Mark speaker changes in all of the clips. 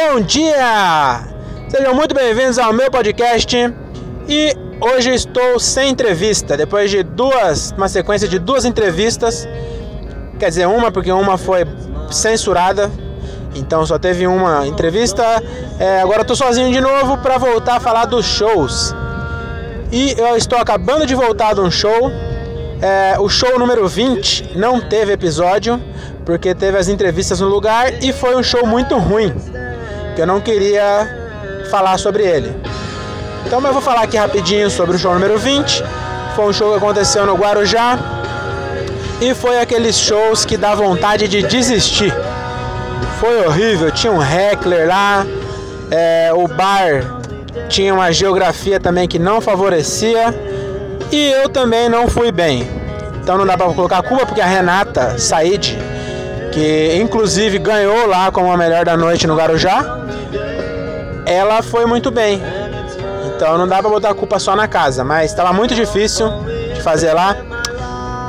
Speaker 1: Bom dia! Sejam muito bem-vindos ao meu podcast e hoje estou sem entrevista, depois de duas, uma sequência de duas entrevistas, quer dizer, uma porque uma foi censurada, então só teve uma entrevista. É, agora estou sozinho de novo para voltar a falar dos shows. E eu estou acabando de voltar de um show. É, o show número 20 não teve episódio, porque teve as entrevistas no lugar e foi um show muito ruim que eu não queria falar sobre ele. Então eu vou falar aqui rapidinho sobre o show número 20. Foi um show que aconteceu no Guarujá e foi aqueles shows que dá vontade de desistir. Foi horrível, tinha um heckler lá, é, o bar tinha uma geografia também que não favorecia e eu também não fui bem. Então não dá para colocar culpa porque a Renata Said, que inclusive ganhou lá como a melhor da noite no Guarujá, ela foi muito bem. Então não dá pra botar a culpa só na casa, mas estava muito difícil de fazer lá.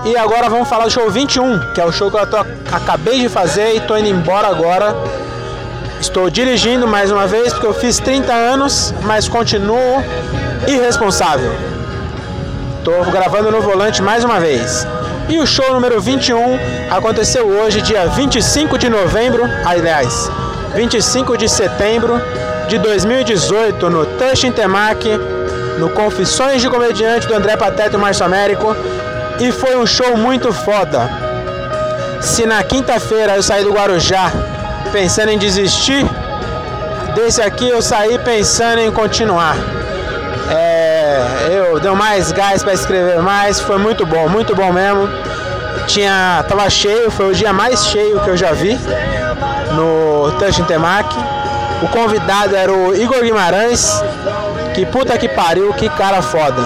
Speaker 1: E agora vamos falar do show 21, que é o show que eu tô, acabei de fazer e tô indo embora agora. Estou dirigindo mais uma vez porque eu fiz 30 anos, mas continuo irresponsável. Estou gravando no volante mais uma vez. E o show número 21 aconteceu hoje, dia 25 de novembro, aliás, 25 de setembro de 2018 no Touch Intemac, no Confissões de Comediante do André Pateta e Márcio Américo. E foi um show muito foda. Se na quinta-feira eu saí do Guarujá pensando em desistir, desse aqui eu saí pensando em continuar. É, eu dei mais gás para escrever mais, foi muito bom, muito bom mesmo. Tinha, tava cheio, foi o dia mais cheio que eu já vi no Touch Intemac. O convidado era o Igor Guimarães. Que puta que pariu, que cara foda.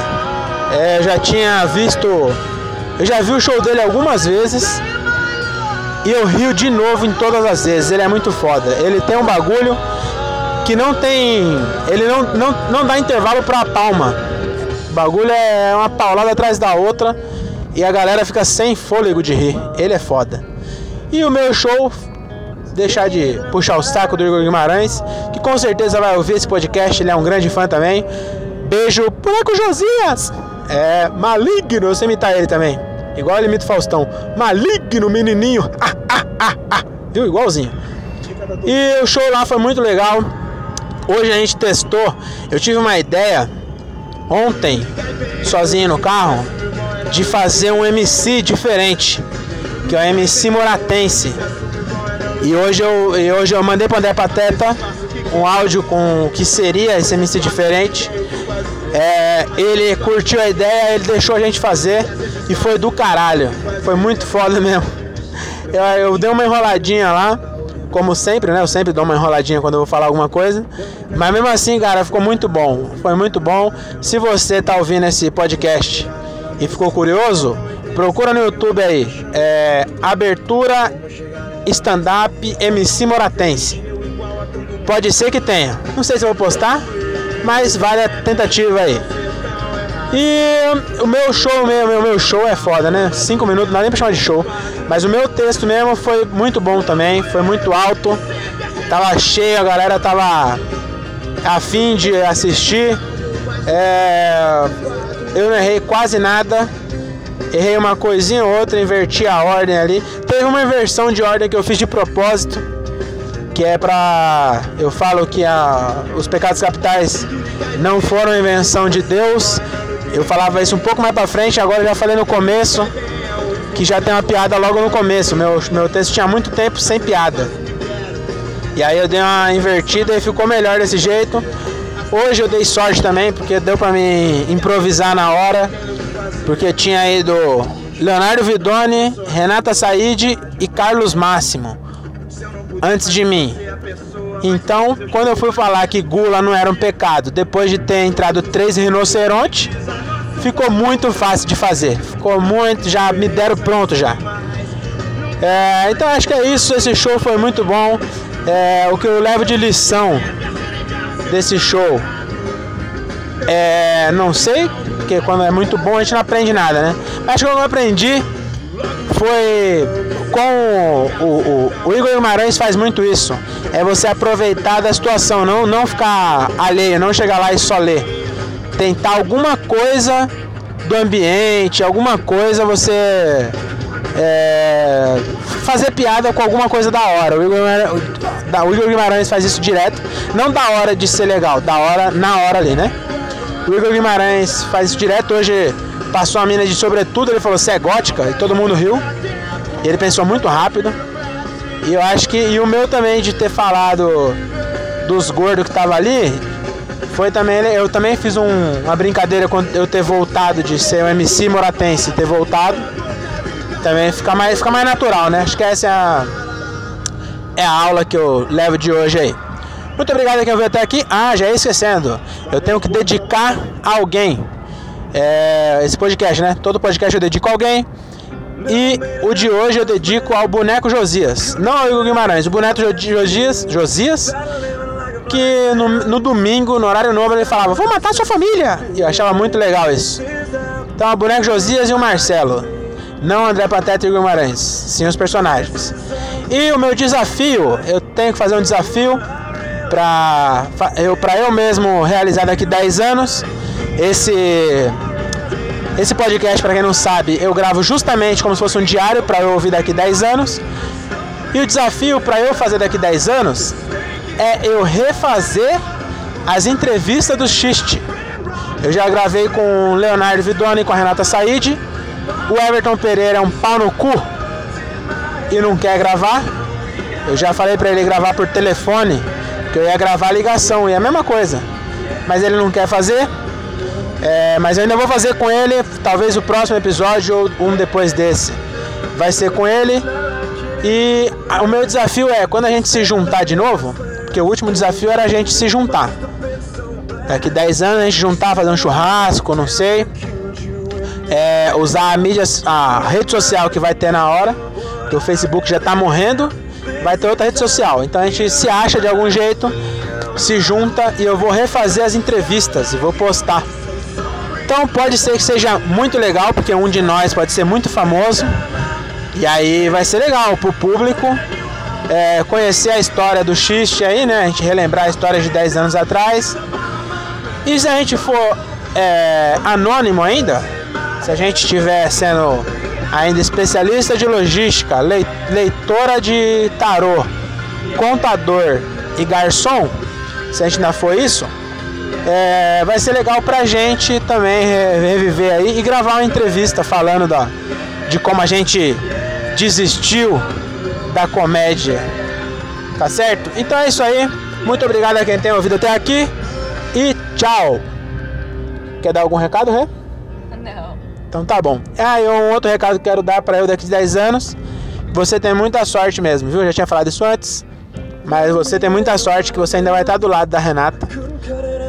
Speaker 1: É, eu já tinha visto. Eu já vi o show dele algumas vezes. E eu rio de novo em todas as vezes. Ele é muito foda. Ele tem um bagulho que não tem. Ele não, não, não dá intervalo pra palma. O bagulho é uma paulada atrás da outra. E a galera fica sem fôlego de rir. Ele é foda. E o meu show deixar de puxar o saco do Igor Guimarães, que com certeza vai ouvir esse podcast, ele é um grande fã também. Beijo, boneco Josias! É maligno, eu sei imitar ele também. Igual ele imita o Faustão. Maligno, menininho! Ah, ah, ah. Viu? Igualzinho. E o show lá foi muito legal. Hoje a gente testou. Eu tive uma ideia ontem, sozinho no carro, de fazer um MC diferente, que é o MC Moratense. E hoje eu, e hoje eu mandei para o André Pateta um áudio com o que seria esse MC diferente. É, ele curtiu a ideia, ele deixou a gente fazer e foi do caralho. Foi muito foda mesmo. Eu, eu dei uma enroladinha lá, como sempre, né? Eu sempre dou uma enroladinha quando eu vou falar alguma coisa. Mas mesmo assim, cara, ficou muito bom. Foi muito bom. Se você tá ouvindo esse podcast e ficou curioso, procura no YouTube aí. É, abertura stand-up MC Moratense. Pode ser que tenha. Não sei se vou postar, mas vale a tentativa aí. E o meu show mesmo, o meu show é foda, né? Cinco minutos, não dá nem pra chamar de show. Mas o meu texto mesmo foi muito bom também, foi muito alto. Tava cheio, a galera tava afim de assistir. É... Eu não errei quase nada errei uma coisinha ou outra, inverti a ordem ali. Teve uma inversão de ordem que eu fiz de propósito, que é pra. Eu falo que a, os pecados capitais não foram invenção de Deus. Eu falava isso um pouco mais pra frente, agora já falei no começo, que já tem uma piada logo no começo. Meu, meu texto tinha muito tempo sem piada. E aí eu dei uma invertida e ficou melhor desse jeito. Hoje eu dei sorte também, porque deu pra me improvisar na hora porque tinha ido Leonardo Vidoni, Renata Said e Carlos Máximo antes de mim. Então, quando eu fui falar que gula não era um pecado, depois de ter entrado três rinocerontes, ficou muito fácil de fazer. Ficou muito, já me deram pronto já. É, então acho que é isso. Esse show foi muito bom. É, o que eu levo de lição desse show é, não sei porque quando é muito bom a gente não aprende nada, né? Mas que eu aprendi foi com o, o, o Igor Guimarães faz muito isso. é você aproveitar da situação, não, não ficar alheio, não chegar lá e só ler. Tentar alguma coisa do ambiente, alguma coisa você é, fazer piada com alguma coisa da hora. O Igor, o Igor Guimarães faz isso direto, não da hora de ser legal, da hora na hora ali, né? O Igor Guimarães faz isso direto. Hoje passou a mina de sobretudo, ele falou: Você é gótica? E todo mundo riu. E ele pensou muito rápido. E eu acho que. E o meu também de ter falado dos gordos que tava ali. Foi também. Eu também fiz um, uma brincadeira quando eu ter voltado de ser um MC moratense, ter voltado. Também fica mais, fica mais natural, né? Acho que essa é a, é a aula que eu levo de hoje aí. Muito obrigado a quem veio até aqui. Ah, já ia esquecendo. Eu tenho que dedicar a alguém. É, esse podcast, né? Todo podcast eu dedico a alguém. E o de hoje eu dedico ao boneco Josias. Não ao Igor Guimarães, o boneco Josias, Josias que no, no domingo, no horário novo, ele falava: Vou matar sua família. E eu achava muito legal isso. Então, o boneco Josias e o Marcelo. Não André Pateta e Igor Guimarães, sim os personagens. E o meu desafio, eu tenho que fazer um desafio para eu, eu mesmo realizar daqui 10 anos. Esse, esse podcast, para quem não sabe, eu gravo justamente como se fosse um diário para eu ouvir daqui 10 anos. E o desafio para eu fazer daqui 10 anos é eu refazer as entrevistas do Xiste. Eu já gravei com o Leonardo Vidoni e com a Renata Said. O Everton Pereira é um pau no cu e não quer gravar. Eu já falei para ele gravar por telefone que eu ia gravar a ligação, e é a mesma coisa. Mas ele não quer fazer. É, mas eu ainda vou fazer com ele, talvez o próximo episódio ou um depois desse. Vai ser com ele. E o meu desafio é quando a gente se juntar de novo, porque o último desafio era a gente se juntar. Daqui 10 anos a gente juntar, fazer um churrasco, não sei. É, usar a mídia, a rede social que vai ter na hora, que o Facebook já tá morrendo vai ter outra rede social. Então a gente se acha de algum jeito, se junta e eu vou refazer as entrevistas e vou postar. Então pode ser que seja muito legal, porque um de nós pode ser muito famoso. E aí vai ser legal pro público é, conhecer a história do xiste aí, né? A gente relembrar a história de 10 anos atrás. E se a gente for é, anônimo ainda, se a gente estiver sendo ainda especialista de logística, leitora de tarô, contador e garçom, se a gente ainda for isso, é, vai ser legal pra gente também reviver aí e gravar uma entrevista falando da, de como a gente desistiu da comédia. Tá certo? Então é isso aí. Muito obrigado a quem tem ouvido até aqui. E tchau. Quer dar algum recado, Rê? Então tá bom. Ah, e um outro recado que quero dar para eu daqui a 10 anos. Você tem muita sorte mesmo, viu? Eu já tinha falado isso antes. Mas você tem muita sorte que você ainda vai estar do lado da Renata.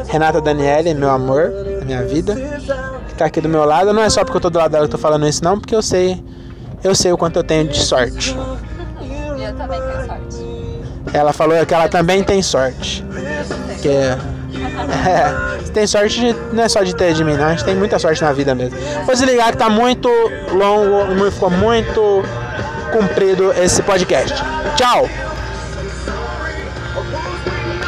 Speaker 1: Renata Daniele, meu amor, minha vida. Que tá aqui do meu lado. Não é só porque eu tô do lado dela que eu tô falando isso, não, porque eu sei. Eu sei o quanto eu tenho de sorte.
Speaker 2: Eu também tenho sorte.
Speaker 1: Ela falou que ela também tem sorte. Que é, tem sorte de, não é só de ter de mim, não. A gente tem muita sorte na vida mesmo. Vou desligar que tá muito longo, ficou muito comprido esse podcast. Tchau!